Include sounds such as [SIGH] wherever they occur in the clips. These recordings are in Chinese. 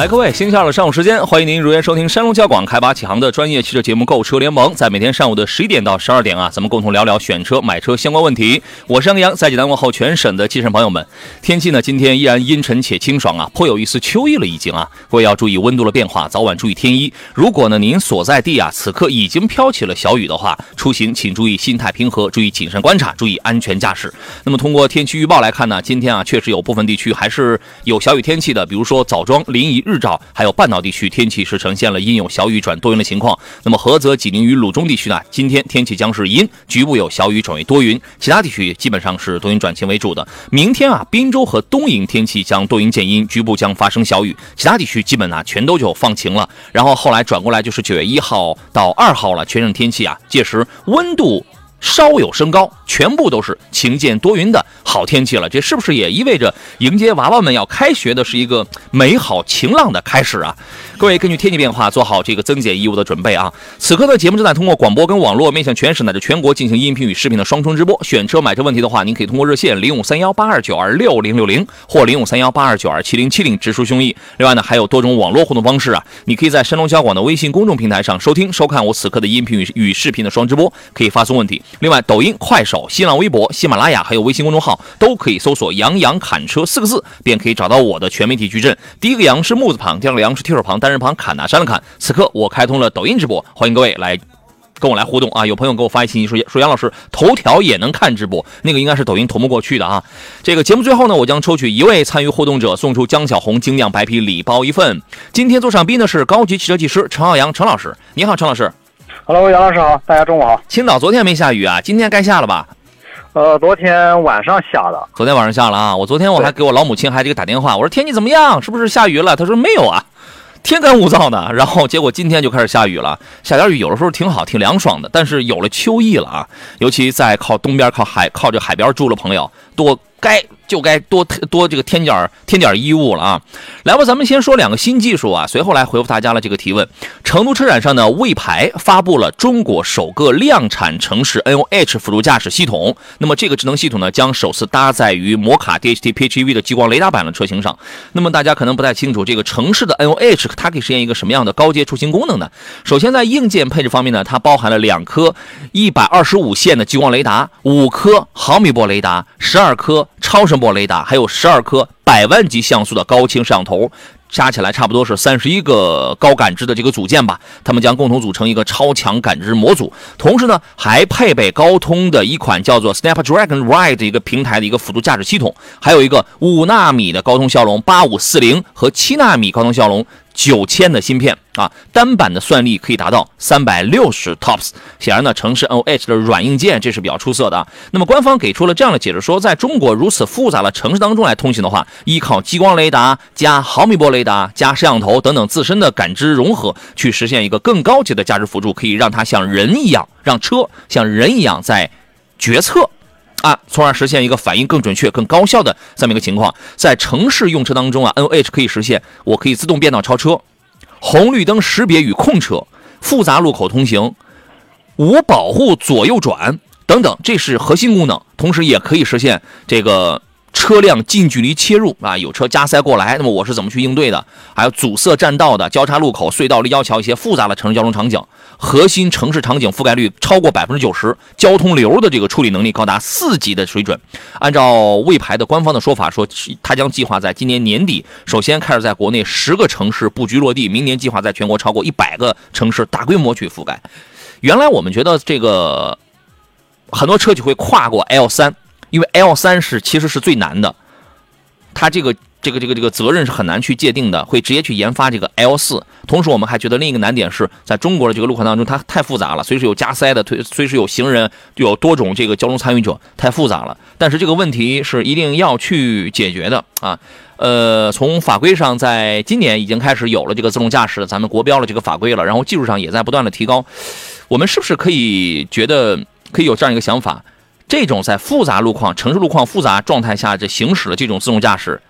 来，各位，星期二的上午时间，欢迎您如约收听山东交广开拔启航的专业汽车节目《购车联盟》。在每天上午的十一点到十二点啊，咱们共同聊聊选车、买车相关问题。我是杨洋，在济南问候全省的汽车朋友们。天气呢，今天依然阴沉且清爽啊，颇有一丝秋意了已经啊。各位要注意温度的变化，早晚注意添衣。如果呢您所在地啊此刻已经飘起了小雨的话，出行请注意心态平和，注意谨慎观察，注意安全驾驶。那么通过天气预报来看呢，今天啊确实有部分地区还是有小雨天气的，比如说枣庄、临沂。日照，还有半岛地区天气是呈现了阴有小雨转多云的情况。那么菏泽、济宁与鲁中地区呢，今天天气将是阴，局部有小雨转为多云，其他地区基本上是多云转晴为主的。明天啊，滨州和东营天气将多云见阴，局部将发生小雨，其他地区基本呢全都就放晴了。然后后来转过来就是九月一号到二号了，全省天气啊，届时温度。稍有升高，全部都是晴见多云的好天气了。这是不是也意味着迎接娃娃们要开学的是一个美好晴朗的开始啊？各位根据天气变化做好这个增减衣物的准备啊！此刻的节目正在通过广播跟网络面向全省乃至全国进行音频与视频的双重直播。选车买车问题的话，您可以通过热线零五三幺八二九二六零六零或零五三幺八二九二七零七零直抒胸臆。另外呢，还有多种网络互动方式啊！你可以在山东交广的微信公众平台上收听收看我此刻的音频与与视频的双直播，可以发送问题。另外，抖音、快手、新浪微博、喜马拉雅还有微信公众号都可以搜索“杨洋侃车”四个字，便可以找到我的全媒体矩阵。第一个“杨”是木字旁，第二个“杨”是提手旁，单。人旁砍哪山的砍，此刻我开通了抖音直播，欢迎各位来跟我来互动啊！有朋友给我发一信息说说杨老师头条也能看直播，那个应该是抖音同步过去的啊。这个节目最后呢，我将抽取一位参与互动者，送出江小红精酿白啤礼包一份。今天做上宾的是高级汽车技师陈浩洋陈老师，你好，陈老师。Hello，杨老师好，大家中午好。青岛昨天没下雨啊，今天该下了吧？呃，昨天晚上下的。昨天晚上下了啊！我昨天我还给我老母亲还这个打电话，我说天气怎么样？是不是下雨了？她说没有啊。天干物燥的，然后结果今天就开始下雨了，下点雨有的时候挺好，挺凉爽的。但是有了秋意了啊，尤其在靠东边、靠海、靠着海边住的朋友，多该。就该多多这个添点添点衣物了啊！来吧，咱们先说两个新技术啊，随后来回复大家的这个提问。成都车展上呢，魏牌发布了中国首个量产城市 NOH 辅助驾驶系统。那么这个智能系统呢，将首次搭载于摩卡 DHT PHEV 的激光雷达版的车型上。那么大家可能不太清楚，这个城市的 NOH 它可以实现一个什么样的高阶出行功能呢？首先在硬件配置方面呢，它包含了两颗一百二十五线的激光雷达，五颗毫米波雷达，十二颗超声。波雷达还有十二颗百万级像素的高清摄像头，加起来差不多是三十一个高感知的这个组件吧。它们将共同组成一个超强感知模组，同时呢还配备高通的一款叫做 Snapdragon Ride 的一个平台的一个辅助驾驶系统，还有一个五纳米的高通骁龙八五四零和七纳米高通骁龙。九千的芯片啊，单板的算力可以达到三百六十 TOPS。显然呢，城市 NOH 的软硬件这是比较出色的。那么官方给出了这样的解释，说在中国如此复杂的城市当中来通行的话，依靠激光雷达加毫米波雷达加摄像头等等自身的感知融合，去实现一个更高级的驾驶辅助，可以让它像人一样，让车像人一样在决策。啊，从而实现一个反应更准确、更高效的这么一个情况。在城市用车当中啊，NOH 可以实现我可以自动变道超车、红绿灯识别与控车、复杂路口通行、无保护左右转等等，这是核心功能。同时也可以实现这个。车辆近距离切入啊，有车加塞过来，那么我是怎么去应对的？还有阻塞占道的交叉路口、隧道、立交桥一些复杂的城市交通场景，核心城市场景覆盖率超过百分之九十，交通流的这个处理能力高达四级的水准。按照魏牌的官方的说法说，它将计划在今年年底首先开始在国内十个城市布局落地，明年计划在全国超过一百个城市大规模去覆盖。原来我们觉得这个很多车企会跨过 L 三。因为 L 三是其实是最难的，它这个这个这个这个责任是很难去界定的，会直接去研发这个 L 四。同时，我们还觉得另一个难点是在中国的这个路况当中，它太复杂了，随时有加塞的，随随时有行人，有多种这个交通参与者，太复杂了。但是这个问题是一定要去解决的啊。呃，从法规上，在今年已经开始有了这个自动驾驶，咱们国标了这个法规了，然后技术上也在不断的提高。我们是不是可以觉得可以有这样一个想法？这种在复杂路况、城市路况复杂状态下这行驶的这种自动驾驶，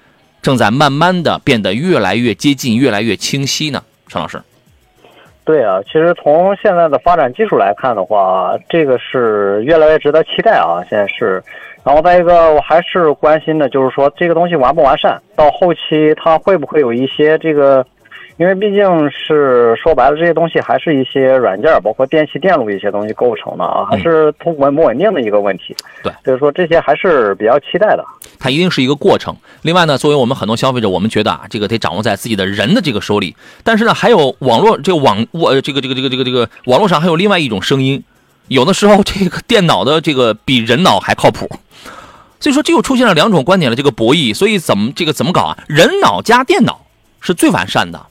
正在慢慢的变得越来越接近、越来越清晰呢？陈老师，对啊，其实从现在的发展技术来看的话，这个是越来越值得期待啊。现在是。然后再一个，我还是关心的，就是说这个东西完不完善，到后期它会不会有一些这个，因为毕竟是说白了，这些东西还是一些软件，包括电器电路一些东西构成的啊，还是稳不稳定的一个问题。对，所以说这些还是比较期待的。它一定是一个过程。另外呢，作为我们很多消费者，我们觉得啊，这个得掌握在自己的人的这个手里。但是呢，还有网络这个网我这个这个这个这个这个网络上还有另外一种声音，有的时候这个电脑的这个比人脑还靠谱。所以说，这又出现了两种观点的这个博弈。所以怎么这个怎么搞啊？人脑加电脑是最完善的。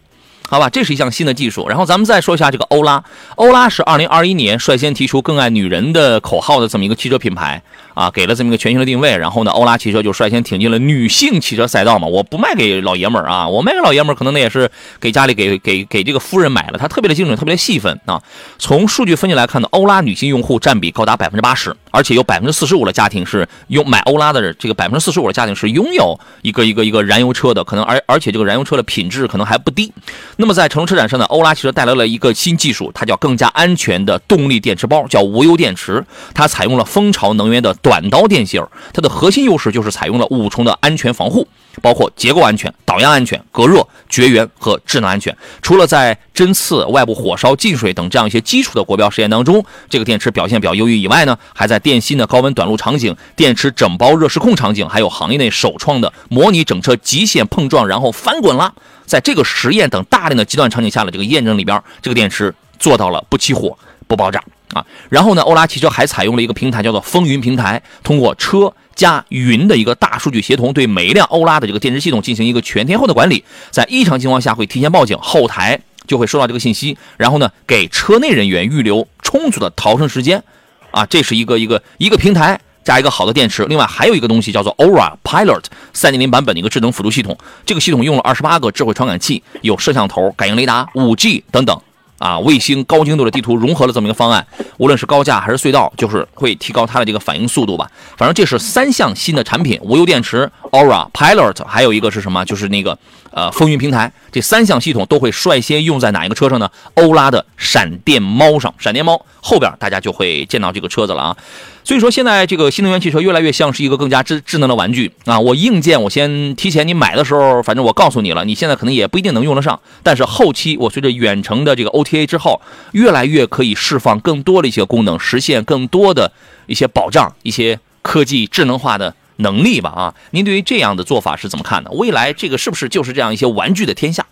好吧，这是一项新的技术。然后咱们再说一下这个欧拉。欧拉是二零二一年率先提出“更爱女人”的口号的这么一个汽车品牌啊，给了这么一个全新的定位。然后呢，欧拉汽车就率先挺进了女性汽车赛道嘛。我不卖给老爷们儿啊，我卖给老爷们儿可能那也是给家里给给给这个夫人买了。它特别的精准，特别的细分啊。从数据分析来看呢，欧拉女性用户占比高达百分之八十，而且有百分之四十五的家庭是用买欧拉的这个百分之四十五的家庭是拥有一个一个一个燃油车的，可能而而且这个燃油车的品质可能还不低。那么在乘用车展上呢，欧拉汽车带来了一个新技术，它叫更加安全的动力电池包，叫无忧电池。它采用了蜂巢能源的短刀电芯儿，它的核心优势就是采用了五重的安全防护，包括结构安全、导样安全、隔热、绝缘和智能安全。除了在针刺、外部火烧、进水等这样一些基础的国标实验当中，这个电池表现比较优异以外呢，还在电芯的高温短路场景、电池整包热失控场景，还有行业内首创的模拟整车极限碰撞然后翻滚啦。在这个实验等大量的极端场景下的这个验证里边，这个电池做到了不起火、不爆炸啊。然后呢，欧拉汽车还采用了一个平台，叫做风云平台，通过车加云的一个大数据协同，对每一辆欧拉的这个电池系统进行一个全天候的管理。在异常情况下会提前报警，后台就会收到这个信息，然后呢给车内人员预留充足的逃生时间啊。这是一个一个一个平台。加一个好的电池，另外还有一个东西叫做 Aura Pilot 三点零版本的一个智能辅助系统。这个系统用了二十八个智慧传感器，有摄像头、感应雷达、五 G 等等啊，卫星高精度的地图融合了这么一个方案。无论是高架还是隧道，就是会提高它的这个反应速度吧。反正这是三项新的产品：无忧电池、Aura Pilot，还有一个是什么？就是那个呃风云平台。这三项系统都会率先用在哪一个车上呢？欧拉的闪电猫上。闪电猫后边大家就会见到这个车子了啊。所以说，现在这个新能源汽车越来越像是一个更加智智能的玩具啊！我硬件我先提前你买的时候，反正我告诉你了，你现在可能也不一定能用得上。但是后期我随着远程的这个 OTA 之后，越来越可以释放更多的一些功能，实现更多的一些保障、一些科技智能化的能力吧啊！您对于这样的做法是怎么看的？未来这个是不是就是这样一些玩具的天下？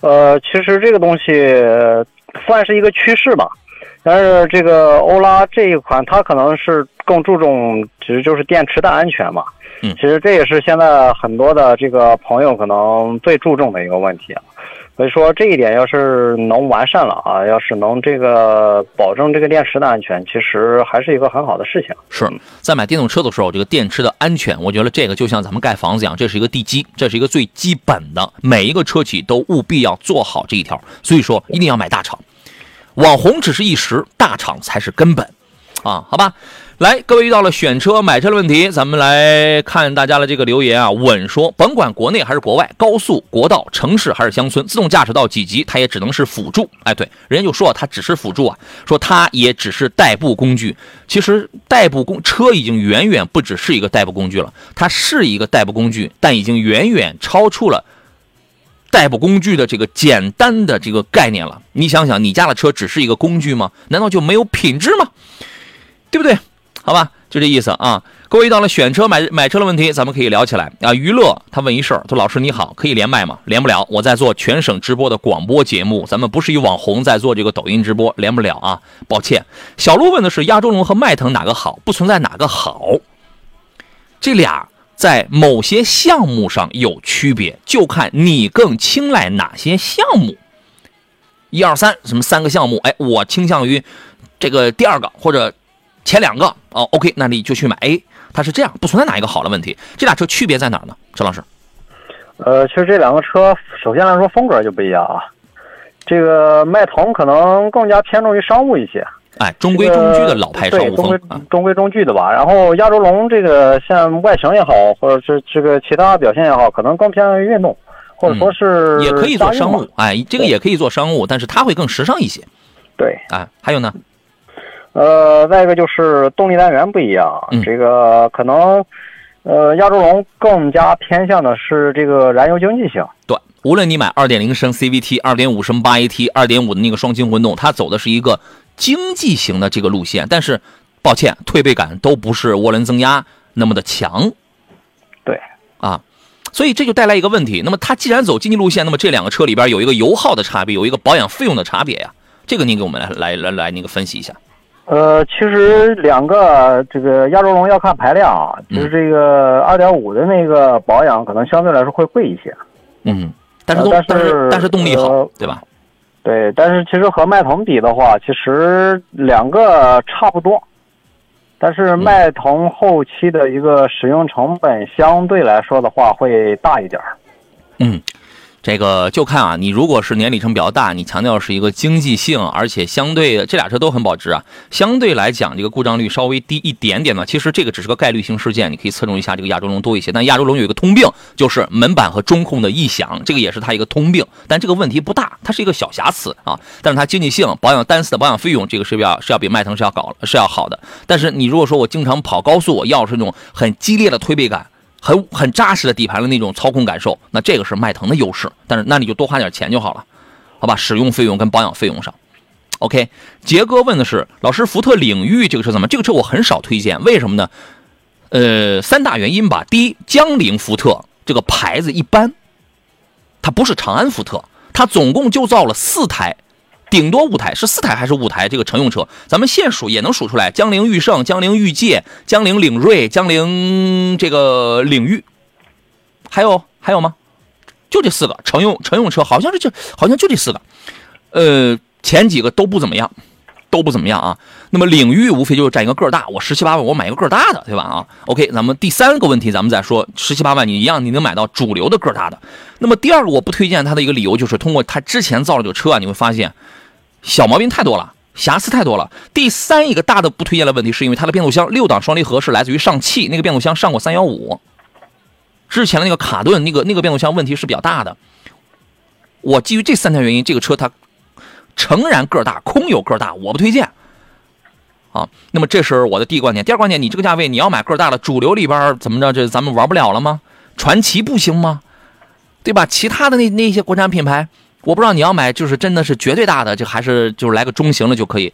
呃，其实这个东西算是一个趋势吧。但是这个欧拉这一款，它可能是更注重，其实就是电池的安全嘛。嗯，其实这也是现在很多的这个朋友可能最注重的一个问题啊。所以说这一点要是能完善了啊，要是能这个保证这个电池的安全，其实还是一个很好的事情。是在买电动车的时候，这个电池的安全，我觉得这个就像咱们盖房子一样，这是一个地基，这是一个最基本的，每一个车企都务必要做好这一条。所以说一定要买大厂。网红只是一时，大厂才是根本，啊，好吧，来，各位遇到了选车买车的问题，咱们来看大家的这个留言啊。稳说，甭管国内还是国外，高速、国道、城市还是乡村，自动驾驶到几级，它也只能是辅助。哎，对，人家就说它只是辅助啊，说它也只是代步工具。其实代步工车已经远远不只是一个代步工具了，它是一个代步工具，但已经远远超出了。代步工具的这个简单的这个概念了，你想想，你家的车只是一个工具吗？难道就没有品质吗？对不对？好吧，就这意思啊。各位遇到了选车买买车的问题，咱们可以聊起来啊。娱乐他问一事儿，说老师你好，可以连麦吗？连不了，我在做全省直播的广播节目，咱们不是一网红在做这个抖音直播，连不了啊，抱歉。小鹿问的是亚洲龙和迈腾哪个好？不存在哪个好，这俩在某些项目上有区别，就看你更青睐哪些项目。一二三，什么三个项目？哎，我倾向于这个第二个或者前两个哦。OK，那你就去买 A。它是这样，不存在哪一个好的问题。这俩车区别在哪儿呢？陈老师？呃，其实这两个车，首先来说风格就不一样啊。这个迈腾可能更加偏重于商务一些，哎，中规中矩的老派商务风，中规中规中矩的吧。然后亚洲龙这个像外形也好，或者是这个其他表现也好，可能更偏向于运动，或者说是也可以做商务，哎，这个也可以做商务，但是它会更时尚一些。对，啊，还有呢？呃，再一个就是动力单元不一样，这个可能，呃，亚洲龙更加偏向的是这个燃油经济性。对，无论你买二点零升 CVT、二点五升八 AT、二点五的那个双擎混动，它走的是一个经济型的这个路线。但是，抱歉，推背感都不是涡轮增压那么的强。对，啊，所以这就带来一个问题。那么，它既然走经济路线，那么这两个车里边有一个油耗的差别，有一个保养费用的差别呀。这个您给我们来来来来那个分析一下。呃，其实两个这个亚洲龙要看排量啊，就是这个二点五的那个保养可能相对来说会贵一些。嗯，但是但是但是动力好，对吧？对，但是其实和迈腾比的话，其实两个差不多，但是迈腾后期的一个使用成本相对来说的话会大一点嗯。这个就看啊，你如果是年里程比较大，你强调是一个经济性，而且相对这俩车都很保值啊，相对来讲这个故障率稍微低一点点呢。其实这个只是个概率性事件，你可以侧重一下这个亚洲龙多一些。但亚洲龙有一个通病，就是门板和中控的异响，这个也是它一个通病。但这个问题不大，它是一个小瑕疵啊。但是它经济性、保养单次的保养费用，这个是要是要比迈腾是要搞是要好的。但是你如果说我经常跑高速，我要是那种很激烈的推背感。很很扎实的底盘的那种操控感受，那这个是迈腾的优势，但是那你就多花点钱就好了，好吧？使用费用跟保养费用上，OK。杰哥问的是老师，福特领域这个车怎么？这个车我很少推荐，为什么呢？呃，三大原因吧。第一，江铃福特这个牌子一般，它不是长安福特，它总共就造了四台。顶多五台是四台还是五台？这个乘用车，咱们现数也能数出来。江铃驭胜、江铃驭界、江铃领锐、江铃这个领域，还有还有吗？就这四个乘用乘用车，好像是就好像就这四个。呃，前几个都不怎么样，都不怎么样啊。那么领域无非就是占一个个大，我十七八万我买一个个大的，对吧？啊，OK，咱们第三个问题咱们再说，十七八万你一样你能买到主流的个大的。那么第二个我不推荐它的一个理由就是，通过它之前造的这个车啊，你会发现。小毛病太多了，瑕疵太多了。第三一个大的不推荐的问题，是因为它的变速箱六档双离合是来自于上汽那个变速箱上过三幺五，之前的那个卡顿那个那个变速箱问题是比较大的。我基于这三条原因，这个车它诚然个大，空有个大，我不推荐。啊，那么这是我的第一个观点。第二观点，你这个价位你要买个大的，主流里边怎么着？这咱们玩不了了吗？传奇不行吗？对吧？其他的那那些国产品牌。我不知道你要买就是真的是绝对大的，就还是就是来个中型的就可以。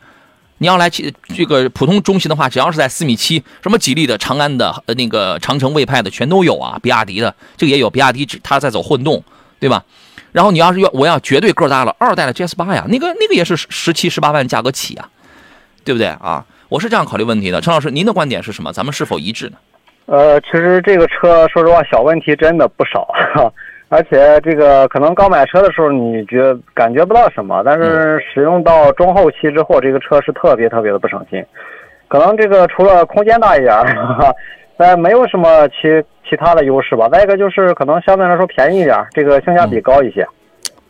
你要来这个普通中型的话，只要是在四米七，什么吉利的、长安的、呃那个长城魏派的全都有啊。比亚迪的这个也有，比亚迪只它在走混动，对吧？然后你要是要我要绝对个大了，二代的 GS 八呀，那个那个也是十七十八万价格起啊，对不对啊？我是这样考虑问题的。陈老师，您的观点是什么？咱们是否一致呢？呃，其实这个车说实话，小问题真的不少。[LAUGHS] 而且这个可能刚买车的时候你觉感觉不到什么，但是使用到中后期之后，这个车是特别特别的不省心。可能这个除了空间大一点，但没有什么其其他的优势吧。再一个就是可能相对来说便宜一点，这个性价比高一些。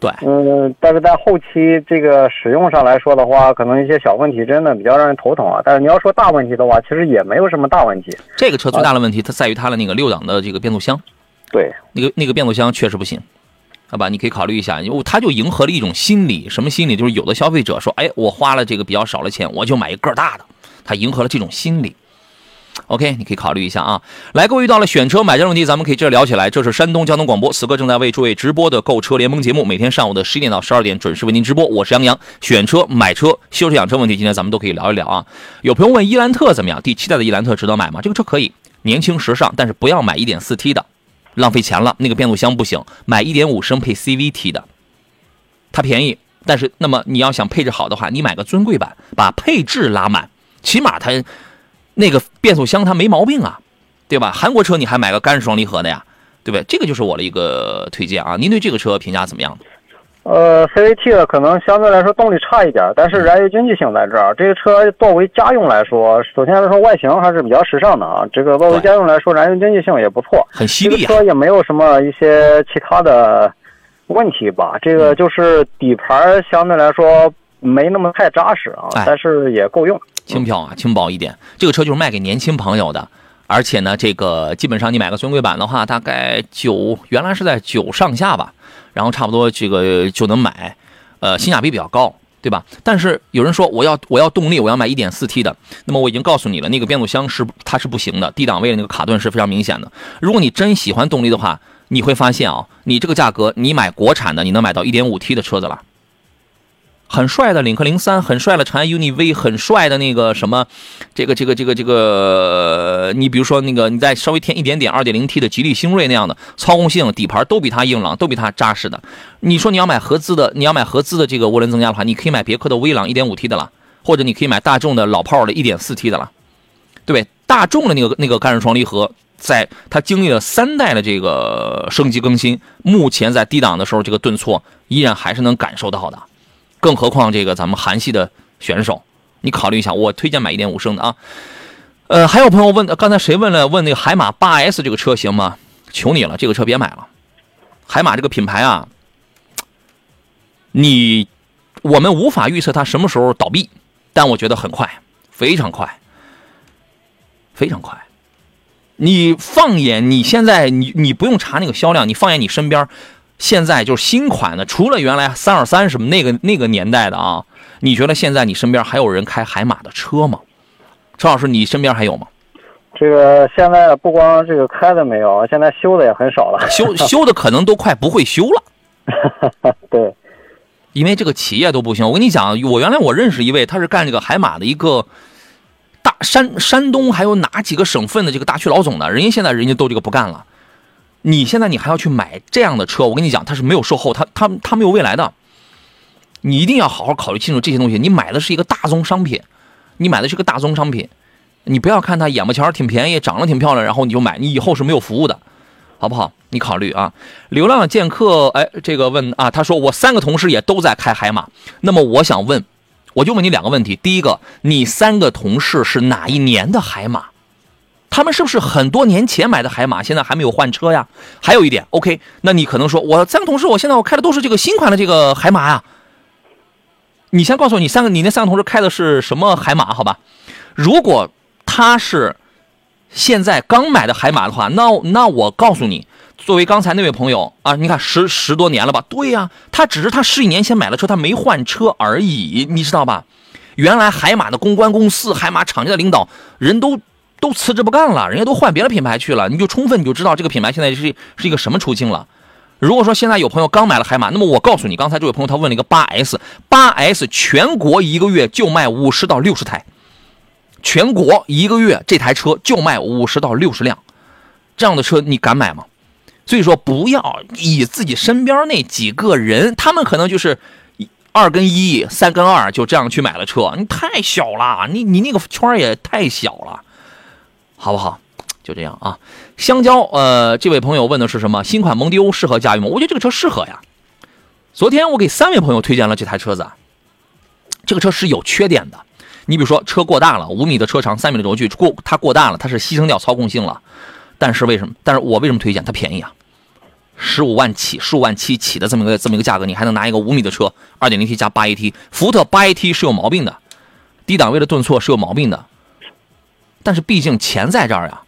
对，嗯，但是在后期这个使用上来说的话，可能一些小问题真的比较让人头疼啊。但是你要说大问题的话，其实也没有什么大问题。这个车最大的问题，它在于它的那个六档的这个变速箱。对，那个那个变速箱确实不行，好吧？你可以考虑一下，因为它就迎合了一种心理，什么心理？就是有的消费者说，哎，我花了这个比较少的钱，我就买一个大的，它迎合了这种心理。OK，你可以考虑一下啊。来，各位遇到了选车买车问题，咱们可以这聊起来。这是山东交通广播，此刻正在为诸位直播的购车联盟节目，每天上午的十一点到十二点准时为您直播。我是杨洋，选车、买车、修车、养车问题，今天咱们都可以聊一聊啊。有朋友问伊兰特怎么样？第七代的伊兰特值得买吗？这个车可以，年轻时尚，但是不要买一点四 T 的。浪费钱了，那个变速箱不行，买一点五升配 CVT 的，它便宜，但是那么你要想配置好的话，你买个尊贵版，把配置拉满，起码它那个变速箱它没毛病啊，对吧？韩国车你还买个干式双离合的呀，对不对？这个就是我的一个推荐啊。您对这个车评价怎么样？呃，CVT 的可能相对来说动力差一点，但是燃油经济性在这儿。这个车作为家用来说，首先来说外形还是比较时尚的啊。这个作为家用来说，燃油经济性也不错，很犀利啊。车也没有什么一些其他的问题吧。这个就是底盘相对来说没那么太扎实啊，但是也够用，轻飘啊，轻薄一点。这个车就是卖给年轻朋友的，而且呢，这个基本上你买个尊贵版的话，大概九原来是在九上下吧。然后差不多这个就能买，呃，性价比比较高，对吧？但是有人说我要我要动力，我要买一点四 T 的，那么我已经告诉你了，那个变速箱是它是不行的，低档位的那个卡顿是非常明显的。如果你真喜欢动力的话，你会发现啊，你这个价格你买国产的，你能买到一点五 T 的车子了。很帅的领克零三，很帅的长安 UNI-V，很帅的那个什么，这个这个这个这个，你比如说那个，你再稍微添一点点二点零 T 的吉利星瑞那样的，操控性、底盘都比它硬朗，都比它扎实的。你说你要买合资的，你要买合资的这个涡轮增压的话，你可以买别克的威朗一点五 T 的了，或者你可以买大众的老炮的一点四 T 的了，对不对？大众的那个那个干式双离合，在它经历了三代的这个升级更新，目前在低档的时候，这个顿挫依然还是能感受到的。更何况这个咱们韩系的选手，你考虑一下，我推荐买一点五升的啊。呃，还有朋友问，刚才谁问了？问那个海马八 S 这个车行吗？求你了，这个车别买了。海马这个品牌啊，你我们无法预测它什么时候倒闭，但我觉得很快，非常快，非常快。你放眼你现在，你你不用查那个销量，你放眼你身边。现在就是新款的，除了原来三二三什么那个那个年代的啊，你觉得现在你身边还有人开海马的车吗？陈老师，你身边还有吗？这个现在不光这个开的没有，现在修的也很少了。修 [LAUGHS] 修的可能都快不会修了。[LAUGHS] 对，因为这个企业都不行。我跟你讲，我原来我认识一位，他是干这个海马的一个大山山东还有哪几个省份的这个大区老总的，人家现在人家都这个不干了。你现在你还要去买这样的车？我跟你讲，它是没有售后，它它它没有未来的。你一定要好好考虑清楚这些东西。你买的是一个大宗商品，你买的是个大宗商品，你不要看它眼巴前挺便宜，长得挺漂亮，然后你就买，你以后是没有服务的，好不好？你考虑啊。流浪剑客，哎，这个问啊，他说我三个同事也都在开海马，那么我想问，我就问你两个问题：第一个，你三个同事是哪一年的海马？他们是不是很多年前买的海马，现在还没有换车呀？还有一点，OK，那你可能说，我三个同事，我现在我开的都是这个新款的这个海马呀。你先告诉我，你三个，你那三个同事开的是什么海马？好吧，如果他是现在刚买的海马的话，那那我告诉你，作为刚才那位朋友啊，你看十十多年了吧？对呀，他只是他十几年前买了车，他没换车而已，你知道吧？原来海马的公关公司、海马厂家的领导人都。都辞职不干了，人家都换别的品牌去了，你就充分你就知道这个品牌现在是是一个什么处境了。如果说现在有朋友刚买了海马，那么我告诉你，刚才这位朋友他问了一个八 S，八 S 全国一个月就卖五十到六十台，全国一个月这台车就卖五十到六十辆，这样的车你敢买吗？所以说不要以自己身边那几个人，他们可能就是二跟一、三跟二就这样去买了车，你太小了，你你那个圈也太小了。好不好？就这样啊。香蕉，呃，这位朋友问的是什么？新款蒙迪欧适合家用吗？我觉得这个车适合呀。昨天我给三位朋友推荐了这台车子，这个车是有缺点的。你比如说车过大了，五米的车长，三米的轴距，过它过大了，它是牺牲掉操控性了。但是为什么？但是我为什么推荐它便宜啊？十五万起，十五万七起的这么一个这么一个价格，你还能拿一个五米的车，二点零 T 加八 AT，福特八 AT 是有毛病的，低档位的顿挫是有毛病的。但是毕竟钱在这儿呀，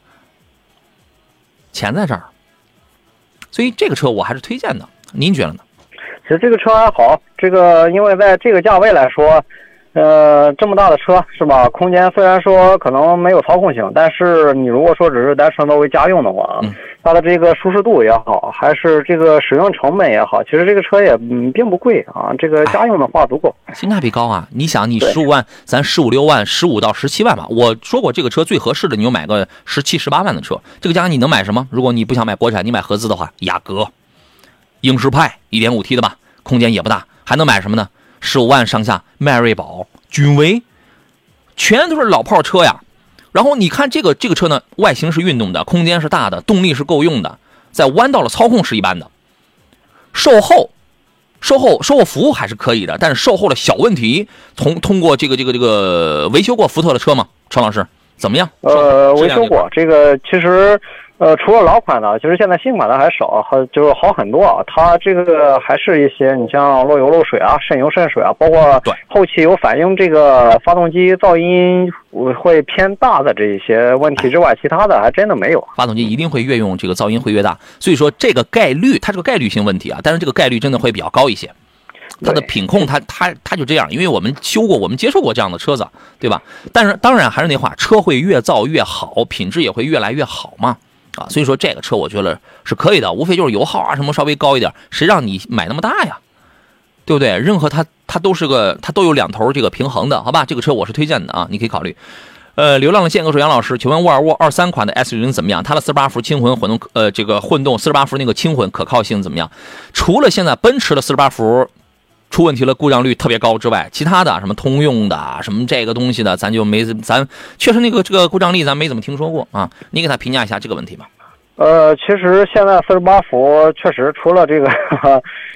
钱在这儿，所以这个车我还是推荐的。您觉得呢？其实这个车还好，这个因为在这个价位来说。呃，这么大的车是吧？空间虽然说可能没有操控性，但是你如果说只是单纯作为家用的话，它的这个舒适度也好，还是这个使用成本也好，其实这个车也并不贵啊。这个家用的话足够，性价比高啊！你想，你十五万，咱十五六万，十五到十七万吧。我说过，这个车最合适的，你就买个十七十八万的车。这个价格你能买什么？如果你不想买国产，你买合资的话，雅阁、英仕派一点五 T 的吧，空间也不大，还能买什么呢？十五万上下，迈锐宝、君威，全都是老炮车呀。然后你看这个这个车呢，外形是运动的，空间是大的，动力是够用的，在弯道的操控是一般的，售后。售后售后服务还是可以的，但是售后的小问题，从通过这个这个这个维修过福特的车吗？陈老师怎么样？呃，维修过这个其实。呃，除了老款的，其实现在新款的还少，好就是好很多啊。它这个还是一些，你像漏油漏水啊，渗油渗水啊，包括后期有反映这个发动机噪音会偏大的这一些问题之外，其他的还真的没有。发动机一定会越用这个噪音会越大，所以说这个概率它是个概率性问题啊，但是这个概率真的会比较高一些。它的品控它它它就这样，因为我们修过，我们接触过这样的车子，对吧？但是当然还是那话，车会越造越好，品质也会越来越好嘛。啊，所以说这个车我觉得是可以的，无非就是油耗啊什么稍微高一点，谁让你买那么大呀，对不对？任何它它都是个它都有两头这个平衡的，好吧？这个车我是推荐的啊，你可以考虑。呃，流浪的剑哥说杨老师，请问沃尔沃二三款的 S 零怎么样？它的四十八伏轻混混动呃这个混动四十八伏那个轻混可靠性怎么样？除了现在奔驰的四十八伏出问题了，故障率特别高之外，其他的什么通用的什么这个东西的，咱就没咱确实那个这个故障率咱没怎么听说过啊。你给他评价一下这个问题吧。呃，其实现在四十八伏确实除了这个，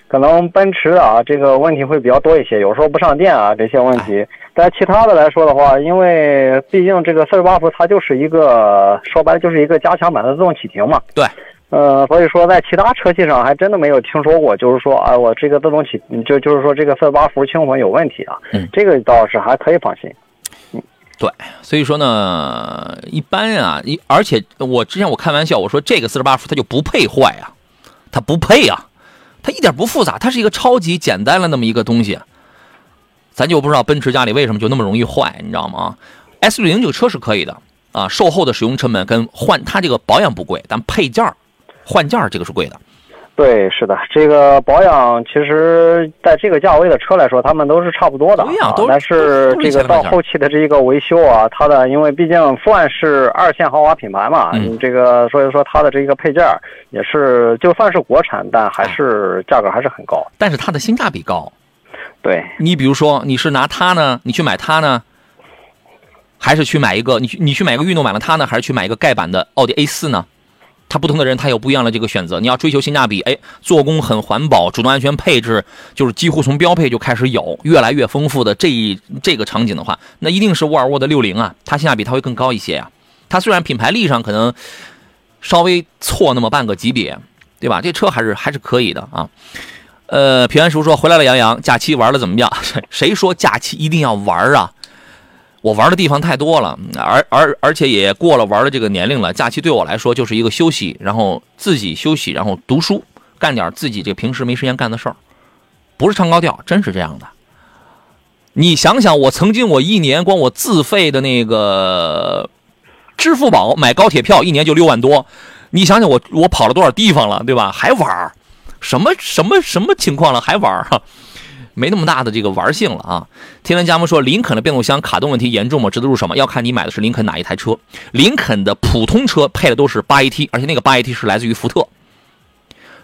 可能奔驰啊这个问题会比较多一些，有时候不上电啊这些问题。但其他的来说的话，因为毕竟这个四十八伏它就是一个说白了就是一个加强版的自动启停嘛。对。呃，所以说在其他车系上还真的没有听说过，就是说啊我这个自动启就就是说这个四十八伏轻混有问题啊。嗯。这个倒是还可以放心。对，所以说呢，一般啊，一而且我之前我开玩笑，我说这个四十八伏它就不配坏啊，它不配啊，它一点不复杂，它是一个超级简单的那么一个东西，咱就不知道奔驰家里为什么就那么容易坏，你知道吗？S 六零这个车是可以的啊，售后的使用成本跟换它这个保养不贵，但配件换件这个是贵的。对，是的，这个保养其实在这个价位的车来说，他们都是差不多的。啊，但是这个到后期的这一个维修啊，它的因为毕竟富安是二线豪华品牌嘛，这个所以说它的这个配件也是就算是国产，但还是价格还是很高。但是它的性价比高。对，你比如说你是拿它呢，你去买它呢，还是去买一个你去你去买个运动版的它呢，还是去买一个盖板的奥迪 A 四呢？他不同的人，他有不一样的这个选择。你要追求性价比，哎，做工很环保，主动安全配置就是几乎从标配就开始有，越来越丰富的这一这个场景的话，那一定是沃尔沃的六零啊，它性价比它会更高一些呀。它虽然品牌力上可能稍微错那么半个级别，对吧？这车还是还是可以的啊。呃，平安叔说回来了，杨洋，假期玩的怎么样？[LAUGHS] 谁说假期一定要玩啊？我玩的地方太多了，而而而且也过了玩的这个年龄了。假期对我来说就是一个休息，然后自己休息，然后读书，干点自己这平时没时间干的事儿。不是唱高调，真是这样的。你想想，我曾经我一年光我自费的那个支付宝买高铁票，一年就六万多。你想想我我跑了多少地方了，对吧？还玩什么什么什么情况了？还玩哈？没那么大的这个玩性了啊！天文家们说，林肯的变速箱卡顿问题严重吗？值得入手吗？要看你买的是林肯哪一台车。林肯的普通车配的都是八 AT，而且那个八 AT 是来自于福特。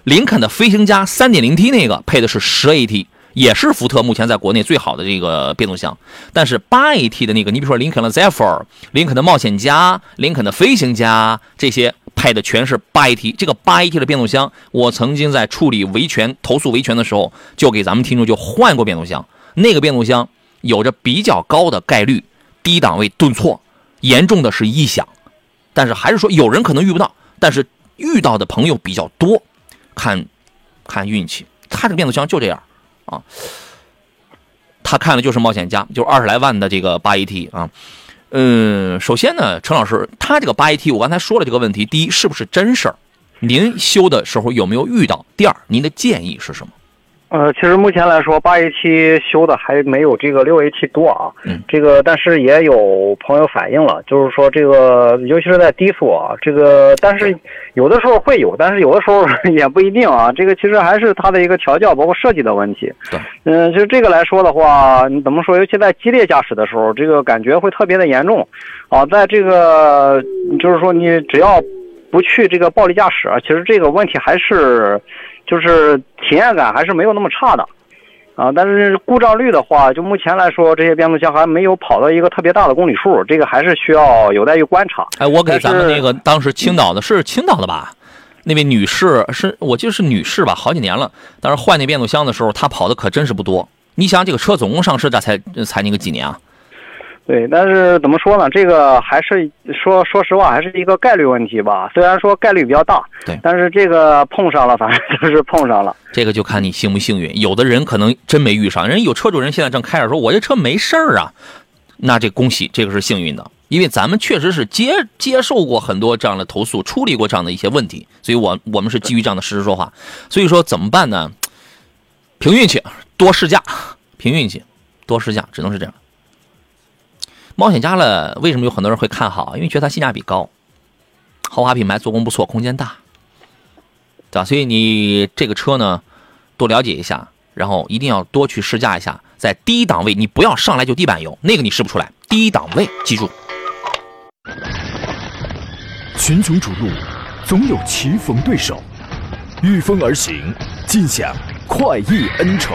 林肯的飞行家三点零 T 那个配的是十 AT，也是福特目前在国内最好的这个变速箱。但是八 AT 的那个，你比如说林肯的 Zephyr、林肯的冒险家、林肯的飞行家这些。配的全是八 AT，这个八 AT 的变速箱，我曾经在处理维权、投诉维权的时候，就给咱们听众就换过变速箱。那个变速箱有着比较高的概率低档位顿挫，严重的是异响。但是还是说有人可能遇不到，但是遇到的朋友比较多，看看运气。他这个变速箱就这样啊，他看的就是冒险家，就是二十来万的这个八 AT 啊。嗯，首先呢，陈老师，他这个八 AT，我刚才说了这个问题，第一是不是真事儿？您修的时候有没有遇到？第二，您的建议是什么？呃，其实目前来说，八 AT 修的还没有这个六 AT 多啊。嗯。这个，但是也有朋友反映了，就是说这个，尤其是在低速啊，这个，但是有的时候会有，但是有的时候 [LAUGHS] 也不一定啊。这个其实还是它的一个调教，包括设计的问题。对。嗯，就这个来说的话，你怎么说？尤其在激烈驾驶的时候，这个感觉会特别的严重。啊，在这个，就是说你只要不去这个暴力驾驶，其实这个问题还是。就是体验感还是没有那么差的，啊，但是故障率的话，就目前来说，这些变速箱还没有跑到一个特别大的公里数，这个还是需要有待于观察。哎，我给咱们那个当时青岛的是青岛的吧？那位女士是我记得是女士吧，好几年了。当时换那变速箱的时候，她跑的可真是不多。你想这个车总共上市这才才那个几年啊？对，但是怎么说呢？这个还是说说实话，还是一个概率问题吧。虽然说概率比较大，对但是这个碰上了，反正就是碰上了。这个就看你幸不幸运。有的人可能真没遇上，人有车主人现在正开着说，我这车没事儿啊，那这恭喜，这个是幸运的，因为咱们确实是接接受过很多这样的投诉，处理过这样的一些问题，所以我我们是基于这样的事实说话。所以说怎么办呢？凭运气，多试驾，凭运气，多试驾，只能是这样。冒险家了，为什么有很多人会看好？因为觉得它性价比高，豪华品牌，做工不错，空间大，对吧？所以你这个车呢，多了解一下，然后一定要多去试驾一下，在低档位，你不要上来就地板油，那个你试不出来。低档位，记住，群雄逐鹿，总有棋逢对手，御风而行，尽享快意恩仇。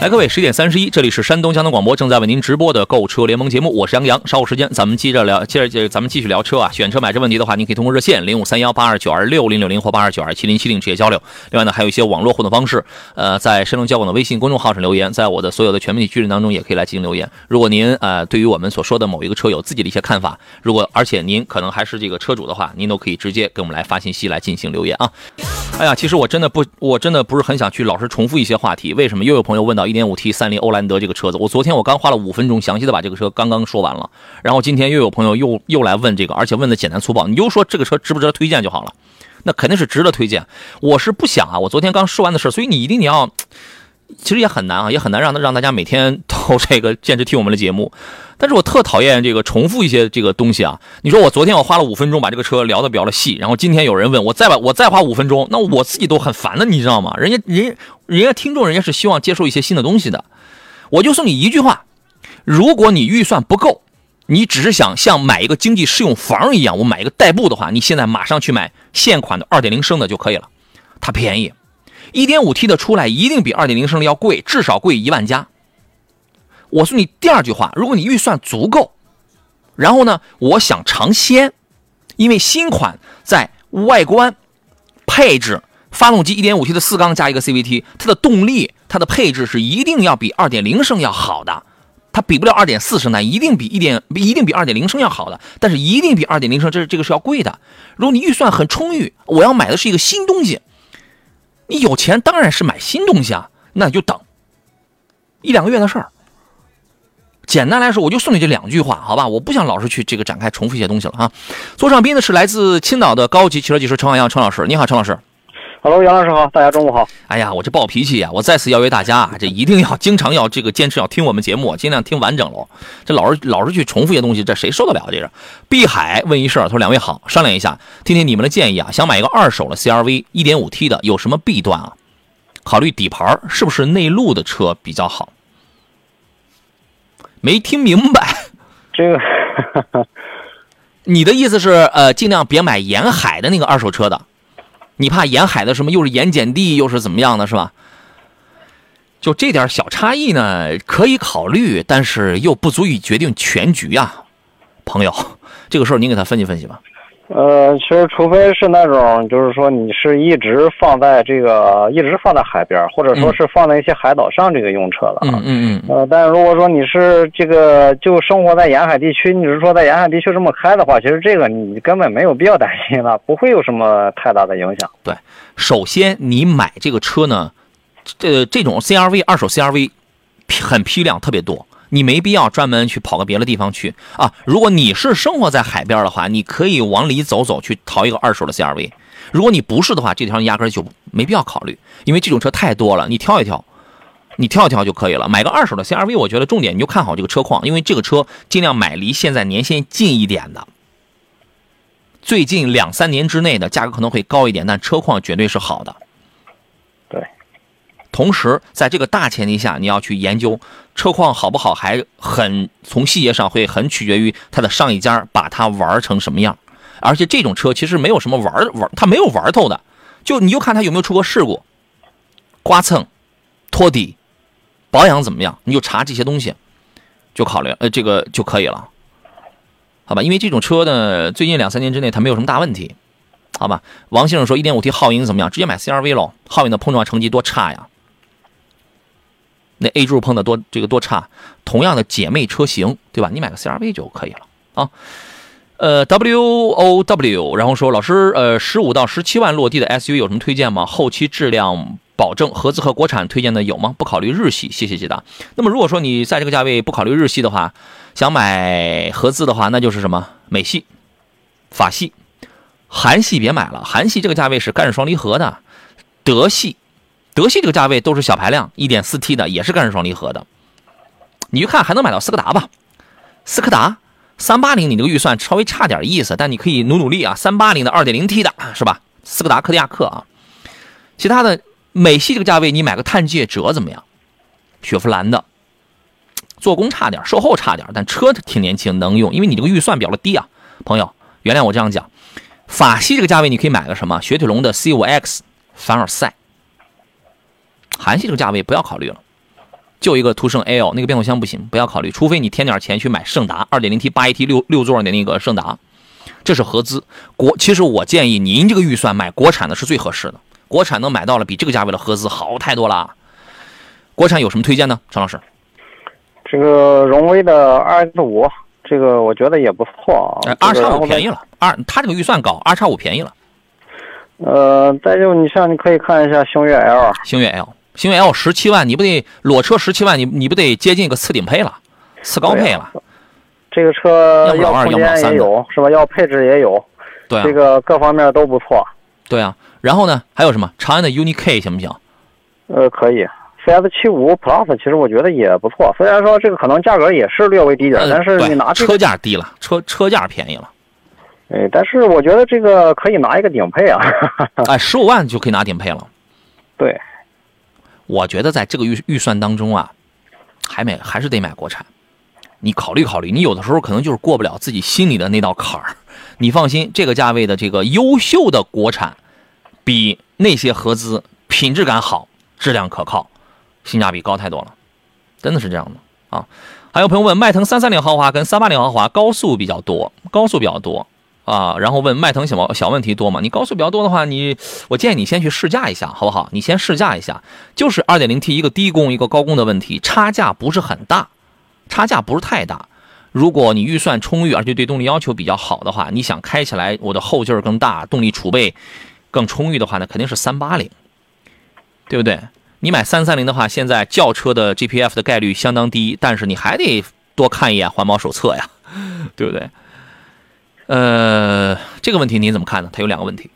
来，各位，十点三十一，这里是山东交通广播正在为您直播的购车联盟节目，我是杨洋。稍后时间咱们接着聊，接着接咱们继续聊车啊。选车买车问题的话，您可以通过热线零五三幺八二九二六零六零或八二九二七零七零直接交流。另外呢，还有一些网络互动方式，呃，在山东交广的微信公众号上留言，在我的所有的全媒体矩阵当中也可以来进行留言。如果您呃对于我们所说的某一个车有自己的一些看法，如果而且您可能还是这个车主的话，您都可以直接给我们来发信息来进行留言啊。哎呀，其实我真的不，我真的不是很想去老是重复一些话题。为什么？又有朋友问到一点五 T 三菱欧蓝德这个车子，我昨天我刚花了五分钟详细的把这个车刚刚说完了，然后今天又有朋友又又来问这个，而且问的简单粗暴，你就说这个车值不值得推荐就好了。那肯定是值得推荐。我是不想啊，我昨天刚说完的事，所以你一定你要，其实也很难啊，也很难让让大家每天都这个坚持听我们的节目。但是我特讨厌这个重复一些这个东西啊！你说我昨天我花了五分钟把这个车聊得比较的细，然后今天有人问我再把我再花五分钟，那我自己都很烦的，你知道吗？人家人人家听众人家是希望接受一些新的东西的，我就送你一句话：如果你预算不够，你只是想像买一个经济适用房一样，我买一个代步的话，你现在马上去买现款的二点零升的就可以了，它便宜，一点五 T 的出来一定比二点零升的要贵，至少贵一万加。我送你第二句话：如果你预算足够，然后呢，我想尝鲜，因为新款在外观、配置、发动机 1.5T 的四缸加一个 CVT，它的动力、它的配置是一定要比2.0升要好的。它比不了2.4升的，一定比一点一定比2.0升要好的，但是一定比2.0升这这个是要贵的。如果你预算很充裕，我要买的是一个新东西，你有钱当然是买新东西啊，那你就等一两个月的事儿。简单来说，我就送你这两句话，好吧？我不想老是去这个展开重复一些东西了啊。座上宾呢是来自青岛的高级汽车技师陈海洋陈老师，你好，陈老师。Hello，杨老师好，大家中午好。哎呀，我这暴脾气呀、我再次邀约大家啊，这一定要经常要这个坚持要听我们节目，尽量听完整喽。这老是老是去重复一些东西，这谁受得了？这是碧海问一事儿，他说两位好，商量一下，听听你们的建议啊。想买一个二手的 CRV 1.5T 的，有什么弊端啊？考虑底盘是不是内陆的车比较好？没听明白，这个你的意思是呃，尽量别买沿海的那个二手车的，你怕沿海的什么又是盐碱地又是怎么样的，是吧？就这点小差异呢，可以考虑，但是又不足以决定全局啊，朋友，这个事儿您给他分析分析吧。呃，其实除非是那种，就是说你是一直放在这个，一直放在海边，或者说是放在一些海岛上这个用车了啊。嗯嗯嗯，呃，但是如果说你是这个就生活在沿海地区，你是说在沿海地区这么开的话，其实这个你根本没有必要担心了，不会有什么太大的影响。对，首先你买这个车呢，这这种 CRV 二手 CRV 很批量，特别多。你没必要专门去跑个别的地方去啊！如果你是生活在海边的话，你可以往里走走，去淘一个二手的 CRV。如果你不是的话，这条压根就没必要考虑，因为这种车太多了，你挑一挑，你挑一挑就可以了。买个二手的 CRV，我觉得重点你就看好这个车况，因为这个车尽量买离现在年限近一点的，最近两三年之内的价格可能会高一点，但车况绝对是好的。同时，在这个大前提下，你要去研究车况好不好，还很从细节上会很取决于它的上一家把它玩成什么样。而且这种车其实没有什么玩玩，它没有玩透的，就你就看它有没有出过事故、刮蹭、拖底、保养怎么样，你就查这些东西，就考虑呃这个就可以了。好吧，因为这种车呢，最近两三年之内它没有什么大问题，好吧。王先生说 1.5T 皓影怎么样？直接买 CRV 喽。皓影的碰撞成绩多差呀？那 A 柱碰的多这个多差？同样的姐妹车型，对吧？你买个 CRV 就可以了啊。呃，WOW，然后说老师，呃，十五到十七万落地的 SUV 有什么推荐吗？后期质量保证，合资和国产推荐的有吗？不考虑日系，谢谢解答。那么如果说你在这个价位不考虑日系的话，想买合资的话，那就是什么美系、法系、韩系别买了。韩系这个价位是干式双离合的，德系、德系这个价位都是小排量，一点四 T 的也是干式双离合的。你去看还能买到斯柯达吧？斯柯达三八零，你这个预算稍微差点意思，但你可以努努力啊。三八零的二点零 T 的是吧？斯柯达柯迪亚克啊。其他的美系这个价位，你买个探界者怎么样？雪佛兰的。做工差点，售后差点，但车挺年轻，能用。因为你这个预算比较低啊，朋友，原谅我这样讲。法系这个价位，你可以买个什么？雪铁龙的 C5X 凡尔赛。韩系这个价位不要考虑了，就一个途胜 L，那个变速箱不行，不要考虑。除非你添点钱去买胜达 2.0T 8AT 六六座的那个胜达，这是合资。国其实我建议您这个预算买国产的是最合适的，国产能买到了比这个价位的合资好太多了。国产有什么推荐呢，陈老师？这个荣威的 RX 五，这个我觉得也不错啊。R 叉五便宜了，二它这个预算高，R 叉五便宜了。呃，再就你像你可以看一下星越 L，星越 L，星越 L 十七万，你不得裸车十七万，你你不得接近一个次顶配了，次高配了。这个车要空间也有，是吧？要配置也有，对，这个各方面都不错。对啊，然后呢，还有什么？长安的 UNI K 行不行？呃，可以。CS 七五 Plus 其实我觉得也不错，虽然说这个可能价格也是略微低点，但是你拿车价低了，车车价便宜了。哎，但是我觉得这个可以拿一个顶配啊。[LAUGHS] 哎，十五万就可以拿顶配了。对，我觉得在这个预预算当中啊，还买还是得买国产。你考虑考虑，你有的时候可能就是过不了自己心里的那道坎儿。你放心，这个价位的这个优秀的国产，比那些合资品质感好，质量可靠。性价比高太多了，真的是这样的啊！还有朋友问，迈腾三三零豪华跟三八零豪华高速比较多，高速比较多啊。然后问迈腾小毛小问题多吗？你高速比较多的话，你我建议你先去试驾一下，好不好？你先试驾一下，就是二点零 T 一个低功一个高功的问题，差价不是很大，差价不是太大。如果你预算充裕，而且对动力要求比较好的话，你想开起来我的后劲更大，动力储备更充裕的话呢，肯定是三八零，对不对？你买三三零的话，现在轿车的 GPF 的概率相当低，但是你还得多看一眼环保手册呀，[LAUGHS] 对不对？呃，这个问题你怎么看呢？它有两个问题。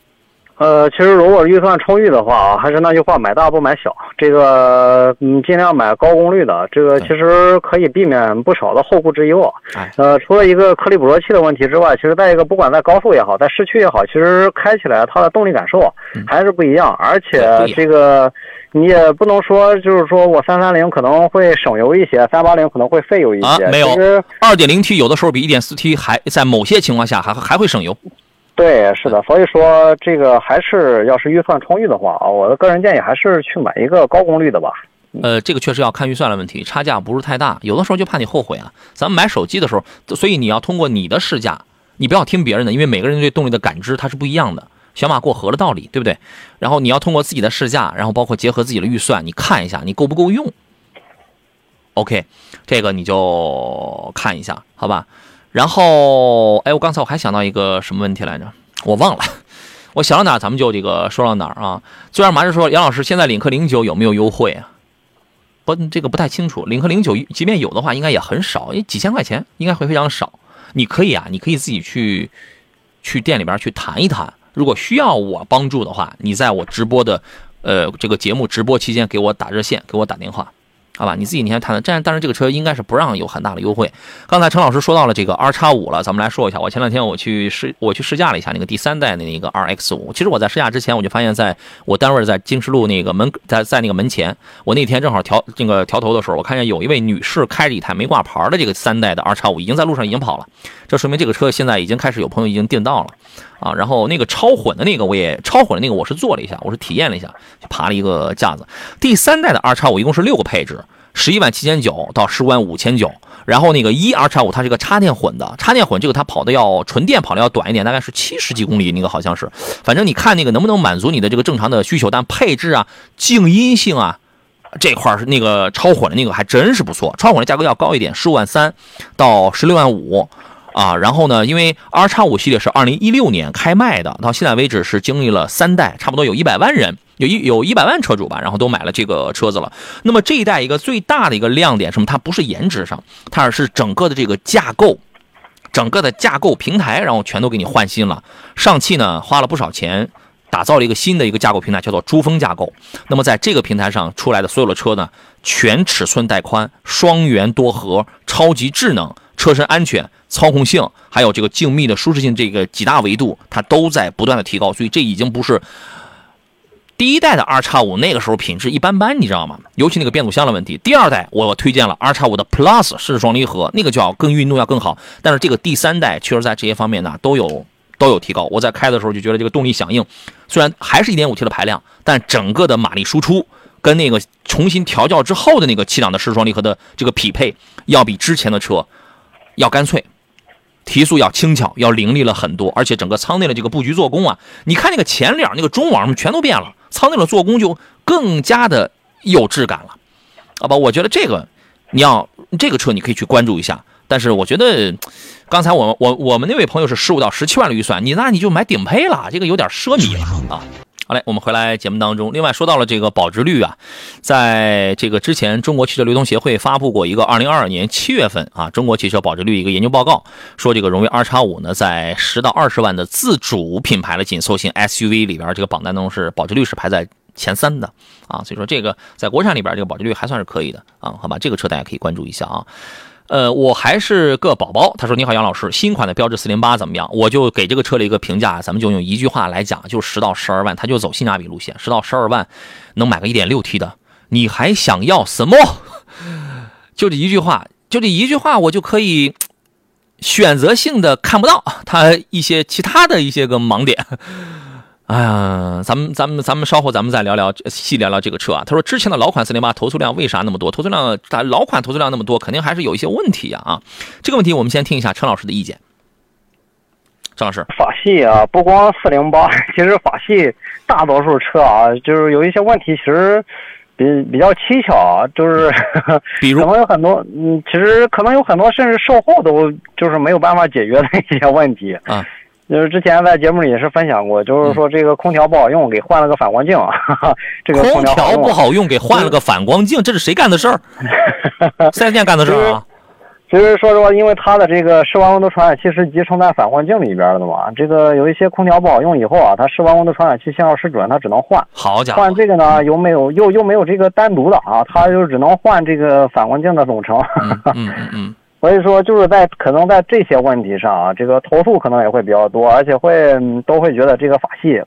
呃，其实如果预算充裕的话啊，还是那句话，买大不买小。这个嗯，尽量买高功率的，这个其实可以避免不少的后顾之忧啊。呃，除了一个颗粒捕捉器的问题之外，其实再一个，不管在高速也好，在市区也好，其实开起来它的动力感受还是不一样。而且这个你也不能说，就是说我三三零可能会省油一些，三八零可能会费油一些。没有，二点零 T 有的时候比一点四 T 还在某些情况下还还会省油。对，是的，所以说这个还是要是预算充裕的话啊，我的个人建议还是去买一个高功率的吧。呃，这个确实要看预算的问题，差价不是太大，有的时候就怕你后悔啊。咱们买手机的时候，所以你要通过你的试驾，你不要听别人的，因为每个人对动力的感知它是不一样的，小马过河的道理，对不对？然后你要通过自己的试驾，然后包括结合自己的预算，你看一下你够不够用。OK，这个你就看一下，好吧？然后，哎，我刚才我还想到一个什么问题来着？我忘了。[LAUGHS] 我想到哪，咱们就这个说到哪儿啊。最然马上说，杨老师，现在领克零九有没有优惠啊？不，这个不太清楚。领克零九即便有的话，应该也很少，因为几千块钱应该会非常少。你可以啊，你可以自己去去店里边去谈一谈。如果需要我帮助的话，你在我直播的呃这个节目直播期间给我打热线，给我打电话，好吧，你自己你先谈谈。但但是这个车应该是不让有很大的优惠。刚才陈老师说到了这个 R 叉五了，咱们来说一下。我前两天我去试我去试驾了一下那个第三代的那个 RX 五。其实我在试驾之前，我就发现在我单位在京师路那个门在在那个门前，我那天正好调那个调头的时候，我看见有一位女士开着一台没挂牌的这个三代的 R 叉五，已经在路上已经跑了。这说明这个车现在已经开始有朋友已经订到了啊。然后那个超混的那个我也超混的那个我是坐了一下，我是体验了一下，就爬了一个架子。第三代的 R 叉五一共是六个配置。十一万七千九到十五万五千九，然后那个一 R 叉五它是个插电混的，插电混这个它跑的要纯电跑的要短一点，大概是七十几公里，那个好像是，反正你看那个能不能满足你的这个正常的需求，但配置啊、静音性啊这块是那个超混的那个还真是不错，超混的价格要高一点，十五万三到十六万五啊，然后呢，因为 R 叉五系列是二零一六年开卖的，到现在为止是经历了三代，差不多有一百万人。有一有一百万车主吧，然后都买了这个车子了。那么这一代一个最大的一个亮点什么？它不是颜值上，它是整个的这个架构，整个的架构平台，然后全都给你换新了。上汽呢花了不少钱，打造了一个新的一个架构平台，叫做珠峰架构。那么在这个平台上出来的所有的车呢，全尺寸带宽、双元多核、超级智能、车身安全、操控性，还有这个静谧的舒适性这个几大维度，它都在不断的提高。所以这已经不是。第一代的 R 叉五那个时候品质一般般，你知道吗？尤其那个变速箱的问题。第二代我推荐了 R 叉五的 Plus 湿式双离合，那个就要更运动要更好。但是这个第三代确实在这些方面呢都有都有提高。我在开的时候就觉得这个动力响应虽然还是一点五 T 的排量，但整个的马力输出跟那个重新调教之后的那个七档的湿双离合的这个匹配，要比之前的车要干脆。提速要轻巧，要凌厉了很多，而且整个舱内的这个布局做工啊，你看那个前脸、那个中网全都变了，舱内的做工就更加的有质感了，好吧？我觉得这个你要这个车你可以去关注一下，但是我觉得刚才我我我们那位朋友是十五到十七万的预算，你那你就买顶配了，这个有点奢靡了啊。好嘞，我们回来节目当中。另外说到了这个保值率啊，在这个之前，中国汽车流通协会发布过一个二零二二年七月份啊中国汽车保值率一个研究报告，说这个荣威 R 叉五呢，在十到二十万的自主品牌的紧凑型 SUV 里边，这个榜单中是保值率是排在前三的啊，所以说这个在国产里边这个保值率还算是可以的啊，好吧，这个车大家可以关注一下啊。呃，我还是个宝宝。他说：“你好，杨老师，新款的标致四零八怎么样？”我就给这个车的一个评价，咱们就用一句话来讲，就十到十二万，它就走性价比路线。十到十二万能买个一点六 T 的，你还想要什么？就这一句话，就这一句话，我就可以 [TSK] 选择性的看不到它一些其他的一些个盲点。哎呀，咱们咱们咱们稍后咱们再聊聊细聊聊这个车啊。他说之前的老款四零八投诉量为啥那么多？投诉量咱老款投诉量那么多，肯定还是有一些问题呀啊。这个问题我们先听一下陈老师的意见。张老师，法系啊，不光四零八，[LAUGHS] 其实法系大多数车啊，就是有一些问题，其实比比较蹊跷啊，就是 [LAUGHS] 比如可能有很多，嗯，其实可能有很多甚至售后都就是没有办法解决的一些问题啊。就是之前在节目里也是分享过，就是说这个空调不好用，给换了个反光镜。这个空调不好用，给换了个反光镜，[LAUGHS] 这是谁干的事儿？四 S 店干的事儿啊。[LAUGHS] 其实说实话，因为它的这个室外温度传感器是集成在反光镜里边的嘛，这个有一些空调不好用以后啊，它室外温度传感器信号失准，它只能换。好家伙！换这个呢，又没有又又没有这个单独的啊，它就只能换这个反光镜的总成。嗯嗯嗯。所以说，就是在可能在这些问题上啊，这个投诉可能也会比较多，而且会都会觉得这个法系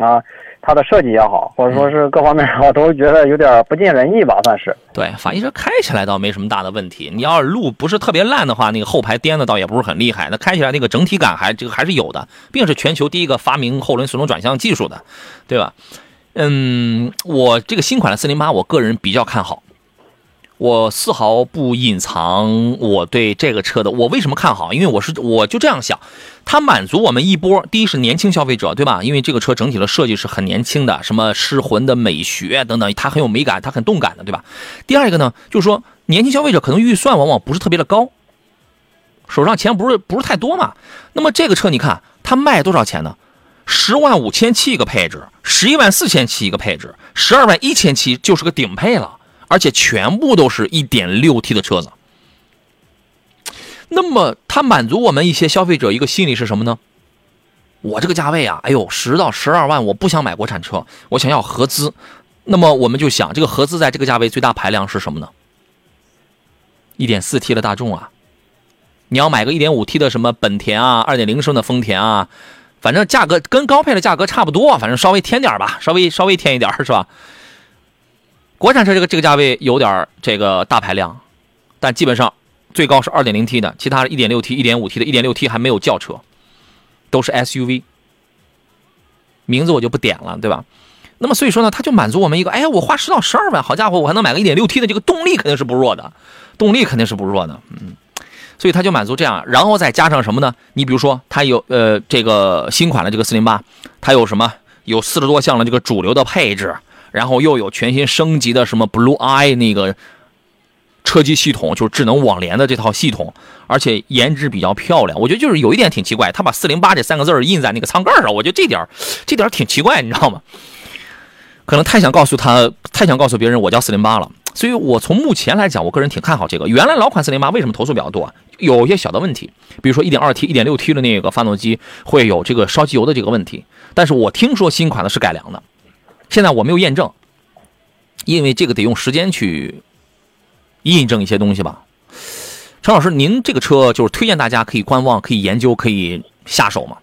啊，它的设计也好，或者说是各方面啊，都觉得有点不尽人意吧，算是。对，法系车开起来倒没什么大的问题，你要是路不是特别烂的话，那个后排颠的倒也不是很厉害，那开起来那个整体感还这个还是有的，并是全球第一个发明后轮随动转向技术的，对吧？嗯，我这个新款的四零八，我个人比较看好。我丝毫不隐藏我对这个车的，我为什么看好？因为我是我就这样想，它满足我们一波，第一是年轻消费者，对吧？因为这个车整体的设计是很年轻的，什么失魂的美学等等，它很有美感，它很动感的，对吧？第二个呢，就是说年轻消费者可能预算往往不是特别的高，手上钱不是不是太多嘛。那么这个车你看它卖多少钱呢？十万五千七一个配置，十一万四千七一个配置，十二万一千七就是个顶配了。而且全部都是一点六 T 的车子，那么它满足我们一些消费者一个心理是什么呢？我这个价位啊，哎呦，十到十二万，我不想买国产车，我想要合资。那么我们就想，这个合资在这个价位最大排量是什么呢？一点四 T 的大众啊，你要买个一点五 T 的什么本田啊，二点零升的丰田啊，反正价格跟高配的价格差不多，反正稍微添点吧，稍微稍微添一点是吧？国产车这个这个价位有点这个大排量，但基本上最高是二点零 T 的，其他一点六 T、一点五 T 的，一点六 T 还没有轿车，都是 SUV，名字我就不点了，对吧？那么所以说呢，它就满足我们一个，哎呀，我花十到十二万，好家伙，我还能买个一点六 T 的，这个动力肯定是不弱的，动力肯定是不弱的，嗯，所以它就满足这样，然后再加上什么呢？你比如说，它有呃这个新款的这个四零八，它有什么？有四十多项的这个主流的配置，然后又有全新升级的什么 Blue Eye 那个车机系统，就是智能网联的这套系统，而且颜值比较漂亮。我觉得就是有一点挺奇怪，他把四零八这三个字印在那个舱盖上，我觉得这点这点挺奇怪，你知道吗？可能太想告诉他，太想告诉别人我叫四零八了，所以我从目前来讲，我个人挺看好这个。原来老款四零八为什么投诉比较多？有一些小的问题，比如说一点二 T、一点六 T 的那个发动机会有这个烧机油的这个问题。但是我听说新款的是改良的，现在我没有验证，因为这个得用时间去印证一些东西吧。陈老师，您这个车就是推荐大家可以观望、可以研究、可以下手吗？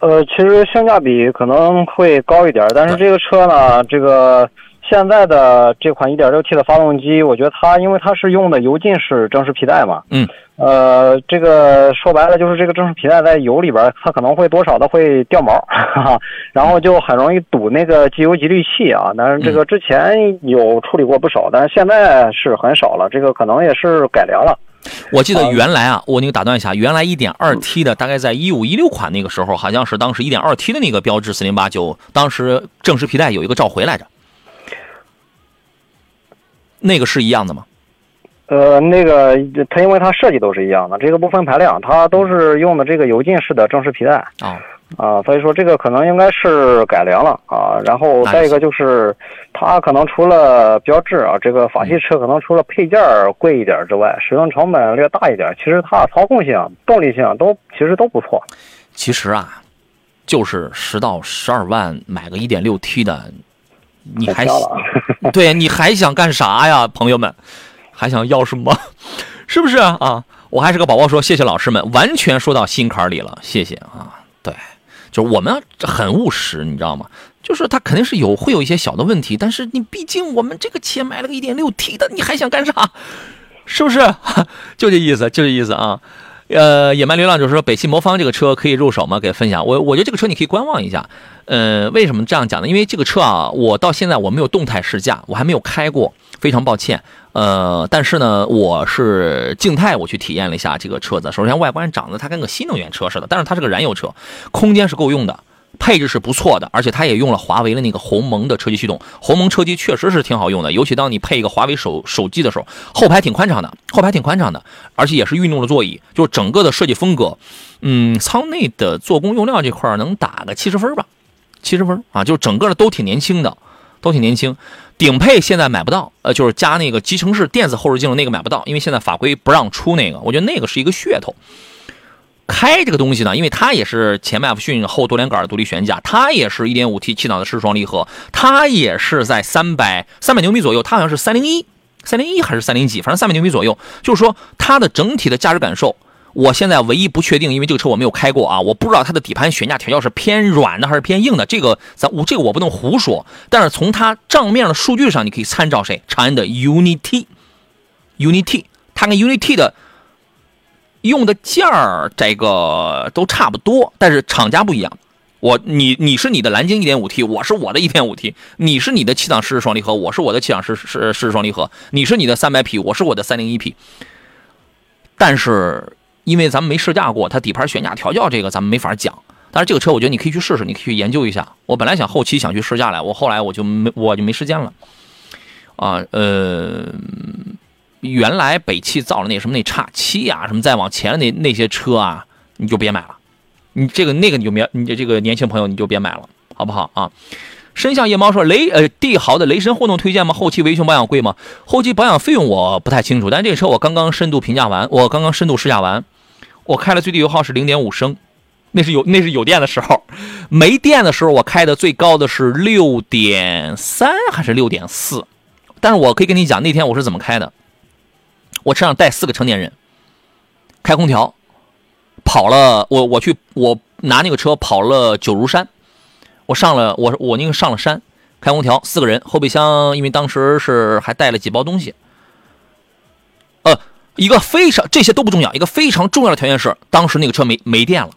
呃，其实性价比可能会高一点，但是这个车呢，这个现在的这款 1.6T 的发动机，我觉得它因为它是用的油浸式正时皮带嘛，嗯，呃，这个说白了就是这个正时皮带在油里边，它可能会多少的会掉毛，[LAUGHS] 哈哈，然后就很容易堵那个机油集滤器啊。但是这个之前有处理过不少，但是现在是很少了，这个可能也是改良了。我记得原来啊，我那个打断一下，原来一点二 T 的大概在一五一六款那个时候，好像是当时一点二 T 的那个标致四零八九，当时正时皮带有一个召回来着，那个是一样的吗？呃，那个它因为它设计都是一样的，这个不分排量，它都是用的这个油浸式的正时皮带啊啊，所以说这个可能应该是改良了啊。然后再一个就是它可能除了标志啊，这个法系车可能除了配件贵一点之外，使用成本略大一点，其实它操控性、动力性都其实都不错。其实啊，就是十到十二万买个一点六 T 的，你还对，你还想干啥呀，朋友们？还想要什么？[LAUGHS] 是不是啊？我还是个宝宝，说谢谢老师们，完全说到心坎里了，谢谢啊。对，就是我们很务实，你知道吗？就是他肯定是有会有一些小的问题，但是你毕竟我们这个钱买了个一点六 T 的，你还想干啥？是不是？[LAUGHS] 就这意思，就这意思啊。呃，野蛮流浪者说北汽魔方这个车可以入手吗？给分享。我我觉得这个车你可以观望一下。呃，为什么这样讲呢？因为这个车啊，我到现在我没有动态试驾，我还没有开过，非常抱歉。呃，但是呢，我是静态我去体验了一下这个车子。首先外观长得它跟个新能源车似的，但是它是个燃油车，空间是够用的。配置是不错的，而且它也用了华为的那个鸿蒙的车机系统。鸿蒙车机确实是挺好用的，尤其当你配一个华为手手机的时候，后排挺宽敞的，后排挺宽敞的，而且也是运动的座椅，就是整个的设计风格，嗯，舱内的做工用料这块能打个七十分吧，七十分啊，就是整个的都挺年轻的，都挺年轻。顶配现在买不到，呃，就是加那个集成式电子后视镜的那个买不到，因为现在法规不让出那个，我觉得那个是一个噱头。开这个东西呢，因为它也是前麦弗逊后多连杆独立悬架，它也是一点五 T 气囊的湿双离合，它也是在三百三百牛米左右，它好像是三零一三零一还是三零几，反正三百牛米左右。就是说它的整体的驾驶感受，我现在唯一不确定，因为这个车我没有开过啊，我不知道它的底盘悬架调教是偏软的还是偏硬的，这个咱我这个我不能胡说。但是从它账面的数据上，你可以参照谁？长安的 UNI-T，UNI-T，它跟 UNI-T 的。用的件儿这个都差不多，但是厂家不一样。我你你是你的蓝鲸 1.5T，我是我的 1.5T。你是你的七档湿式双离合，我是我的七档湿湿湿式双离合。你是你的300匹，我是我的 301P。但是因为咱们没试驾过，它底盘悬架调教这个咱们没法讲。但是这个车我觉得你可以去试试，你可以去研究一下。我本来想后期想去试驾来，我后来我就没我就没时间了。啊，呃。原来北汽造的那什么那叉七啊，什么再往前的那那些车啊，你就别买了。你这个那个你就别，你这个年轻朋友你就别买了，好不好啊？深巷夜猫说雷呃帝豪的雷神混动推荐吗？后期维修保养贵吗？后期保养费用我不太清楚，但这个车我刚刚深度评价完，我刚刚深度试驾完，我开了最低油耗是零点五升，那是有那是有电的时候，没电的时候我开的最高的是六点三还是六点四？但是我可以跟你讲那天我是怎么开的。我车上带四个成年人，开空调，跑了，我我去我拿那个车跑了九如山，我上了我我那个上了山，开空调，四个人，后备箱因为当时是还带了几包东西，呃，一个非常这些都不重要，一个非常重要的条件是当时那个车没没电了，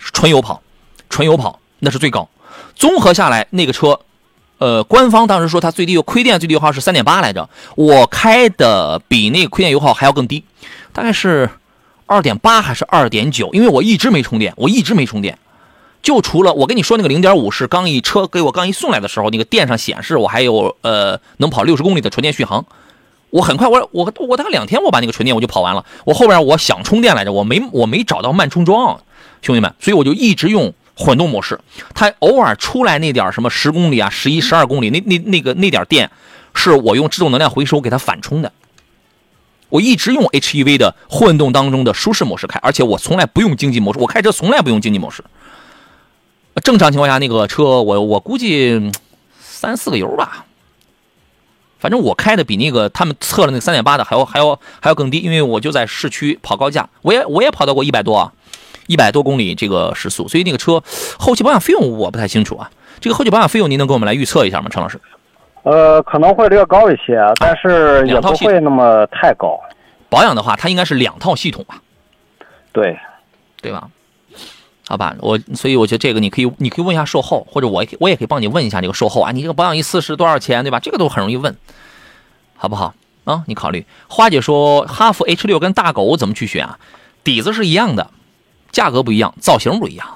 纯油跑，纯油跑那是最高，综合下来那个车。呃，官方当时说它最低油亏电最低油耗是三点八来着，我开的比那亏电油耗还要更低，大概是二点八还是二点九？因为我一直没充电，我一直没充电，就除了我跟你说那个零点五是刚一车给我刚一送来的时候，那个电上显示我还有呃能跑六十公里的纯电续航，我很快我我我大概两天我把那个纯电我就跑完了，我后边我想充电来着，我没我没找到慢充桩，兄弟们，所以我就一直用。混动模式，它偶尔出来那点什么十公里啊、十一、十二公里，那那那个那点电，是我用自动能量回收给它反充的。我一直用 HEV 的混动当中的舒适模式开，而且我从来不用经济模式，我开车从来不用经济模式。正常情况下，那个车我我估计三四个油吧，反正我开的比那个他们测的那个三点八的还要还要还要更低，因为我就在市区跑高架，我也我也跑到过一百多啊。一百多公里这个时速，所以那个车后期保养费用我不太清楚啊。这个后期保养费用您能给我们来预测一下吗，陈老师？呃，可能会略高一些，但是也不会那么太高。保养的话，它应该是两套系统吧？对，对吧？好吧，我所以我觉得这个你可以你可以问一下售后，或者我我也可以帮你问一下这个售后啊。你这个保养一次是多少钱，对吧？这个都很容易问，好不好？啊，你考虑。花姐说，哈弗 H 六跟大狗怎么去选啊？底子是一样的。价格不一样，造型不一样。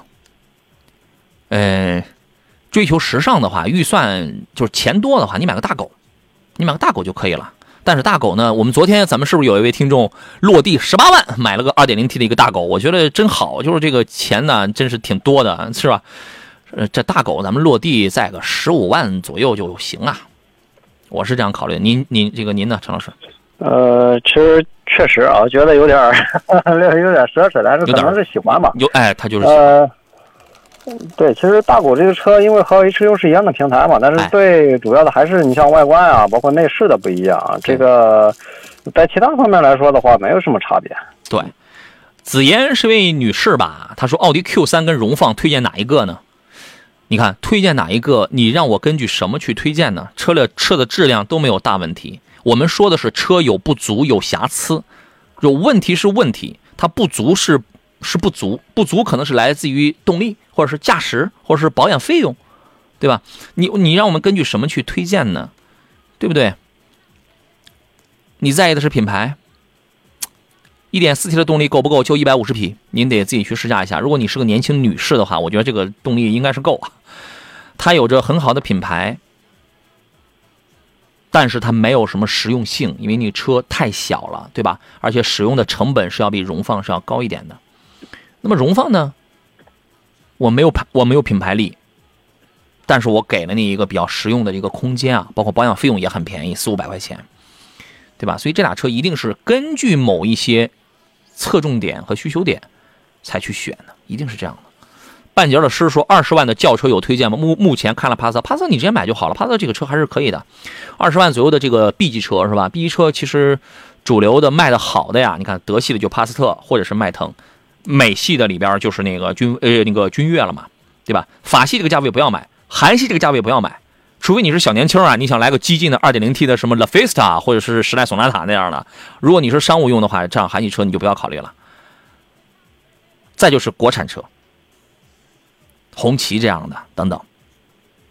呃，追求时尚的话，预算就是钱多的话，你买个大狗，你买个大狗就可以了。但是大狗呢，我们昨天咱们是不是有一位听众落地十八万买了个二点零 T 的一个大狗？我觉得真好，就是这个钱呢，真是挺多的，是吧？呃，这大狗咱们落地在个十五万左右就行啊，我是这样考虑。您您这个您呢，陈老师？呃，其实。确实啊，觉得有点儿 [LAUGHS] 有点奢侈，但是可能是喜欢吧。有哎，他就是呃，对，其实大狗这个车，因为和 H U 是一样的平台嘛，但是最主要的还是你像外观啊，包括内饰的不一样。这个在其他方面来说的话，没有什么差别。对，紫嫣是位女士吧？她说奥迪 Q 三跟荣放推荐哪一个呢？你看推荐哪一个？你让我根据什么去推荐呢？车的车的质量都没有大问题。我们说的是车有不足有瑕疵，有问题是问题，它不足是是不足，不足可能是来自于动力或者是驾驶或者是保养费用，对吧？你你让我们根据什么去推荐呢？对不对？你在意的是品牌，一点四 T 的动力够不够？就一百五十匹，您得自己去试驾一下。如果你是个年轻女士的话，我觉得这个动力应该是够啊，它有着很好的品牌。但是它没有什么实用性，因为你车太小了，对吧？而且使用的成本是要比荣放是要高一点的。那么荣放呢？我没有牌，我没有品牌力，但是我给了你一个比较实用的一个空间啊，包括保养费用也很便宜，四五百块钱，对吧？所以这俩车一定是根据某一些侧重点和需求点才去选的，一定是这样的。半截的诗说：“二十万的轿车有推荐吗？目目前看了帕萨，帕萨你直接买就好了。帕萨这个车还是可以的，二十万左右的这个 B 级车是吧？B 级车其实主流的卖的好的呀，你看德系的就帕萨特或者是迈腾，美系的里边就是那个君呃那个君越了嘛，对吧？法系这个价位不要买，韩系这个价位不要买，除非你是小年轻啊，你想来个激进的二点零 T 的什么 La Fiesta 或者是时代索纳塔那样的。如果你是商务用的话，这样韩系车你就不要考虑了。再就是国产车。”红旗这样的等等，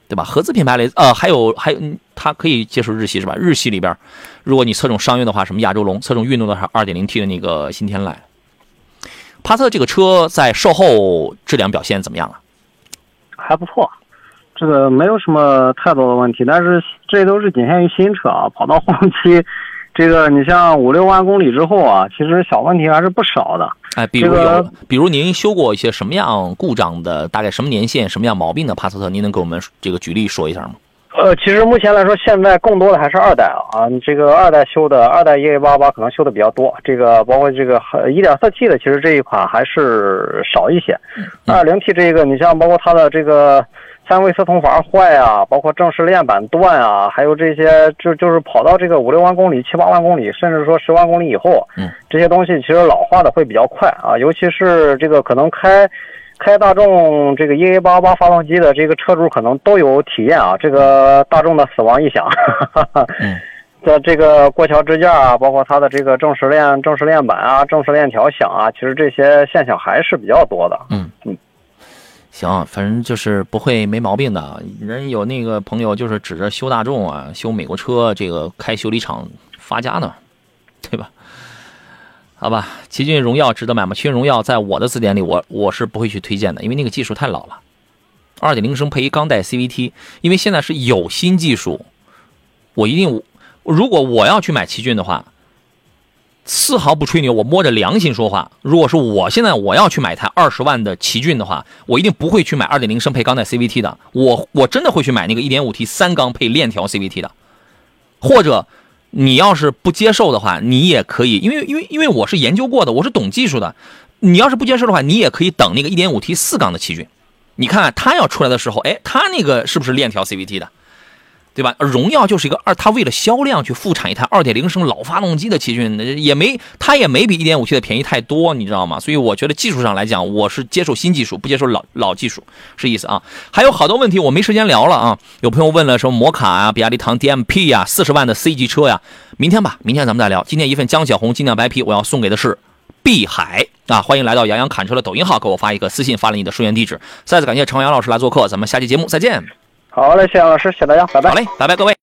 对吧？合资品牌类，呃，还有还有，它可以接受日系是吧？日系里边，如果你侧重商用的话，什么亚洲龙；侧重运动的话，二点零 T 的那个新天籁。帕萨特这个车在售后质量表现怎么样啊？还不错，这个没有什么太多的问题，但是这都是仅限于新车啊，跑到后期。这个你像五六万公里之后啊，其实小问题还是不少的。哎，比如有，比如您修过一些什么样故障的，大概什么年限、什么样毛病的帕萨特，您能给我们这个举例说一下吗？呃，其实目前来说，现在更多的还是二代啊，这个二代修的二代 EA 八八可能修的比较多，这个包括这个一点四 T 的，其实这一款还是少一些。二零 T 这个，你像包括它的这个三位四通阀坏啊，包括正时链板断啊，还有这些就就是跑到这个五六万公里、七八万公里，甚至说十万公里以后，嗯，这些东西其实老化的会比较快啊，尤其是这个可能开。开大众这个 EA 八八发动机的这个车主可能都有体验啊，这个大众的死亡异响，[LAUGHS] 在这个过桥支架啊，包括它的这个正时链、正时链板啊、正时链条响啊，其实这些现象还是比较多的。嗯嗯，行，反正就是不会没毛病的。人有那个朋友就是指着修大众啊、修美国车这个开修理厂发家呢，对吧？好吧，奇骏荣耀值得买吗？奇骏荣耀在我的字典里，我我是不会去推荐的，因为那个技术太老了。二点零升配一钢带 CVT，因为现在是有新技术，我一定，如果我要去买奇骏的话，丝毫不吹牛，我摸着良心说话。如果说我现在我要去买台二十万的奇骏的话，我一定不会去买二点零升配钢带 CVT 的，我我真的会去买那个一点五 T 三缸配链条 CVT 的，或者。你要是不接受的话，你也可以，因为因为因为我是研究过的，我是懂技术的。你要是不接受的话，你也可以等那个 1.5T 四缸的奇骏，你看看它要出来的时候，哎，它那个是不是链条 CVT 的？对吧？荣耀就是一个二，它为了销量去复产一台二点零升老发动机的奇骏，也没它也没比一点五 T 的便宜太多，你知道吗？所以我觉得技术上来讲，我是接受新技术，不接受老老技术，是意思啊。还有好多问题我没时间聊了啊。有朋友问了什么摩卡啊、比亚迪唐 DMP 呀、四十万的 C 级车呀，明天吧，明天咱们再聊。今天一份江小红精酿白啤，我要送给的是碧海啊！欢迎来到杨洋侃车的抖音号，给我发一个私信，发了你的收件地址。再次感谢程阳老师来做客，咱们下期节目再见。好嘞，谢谢老师，谢谢大家，拜拜。好嘞，拜拜，各位。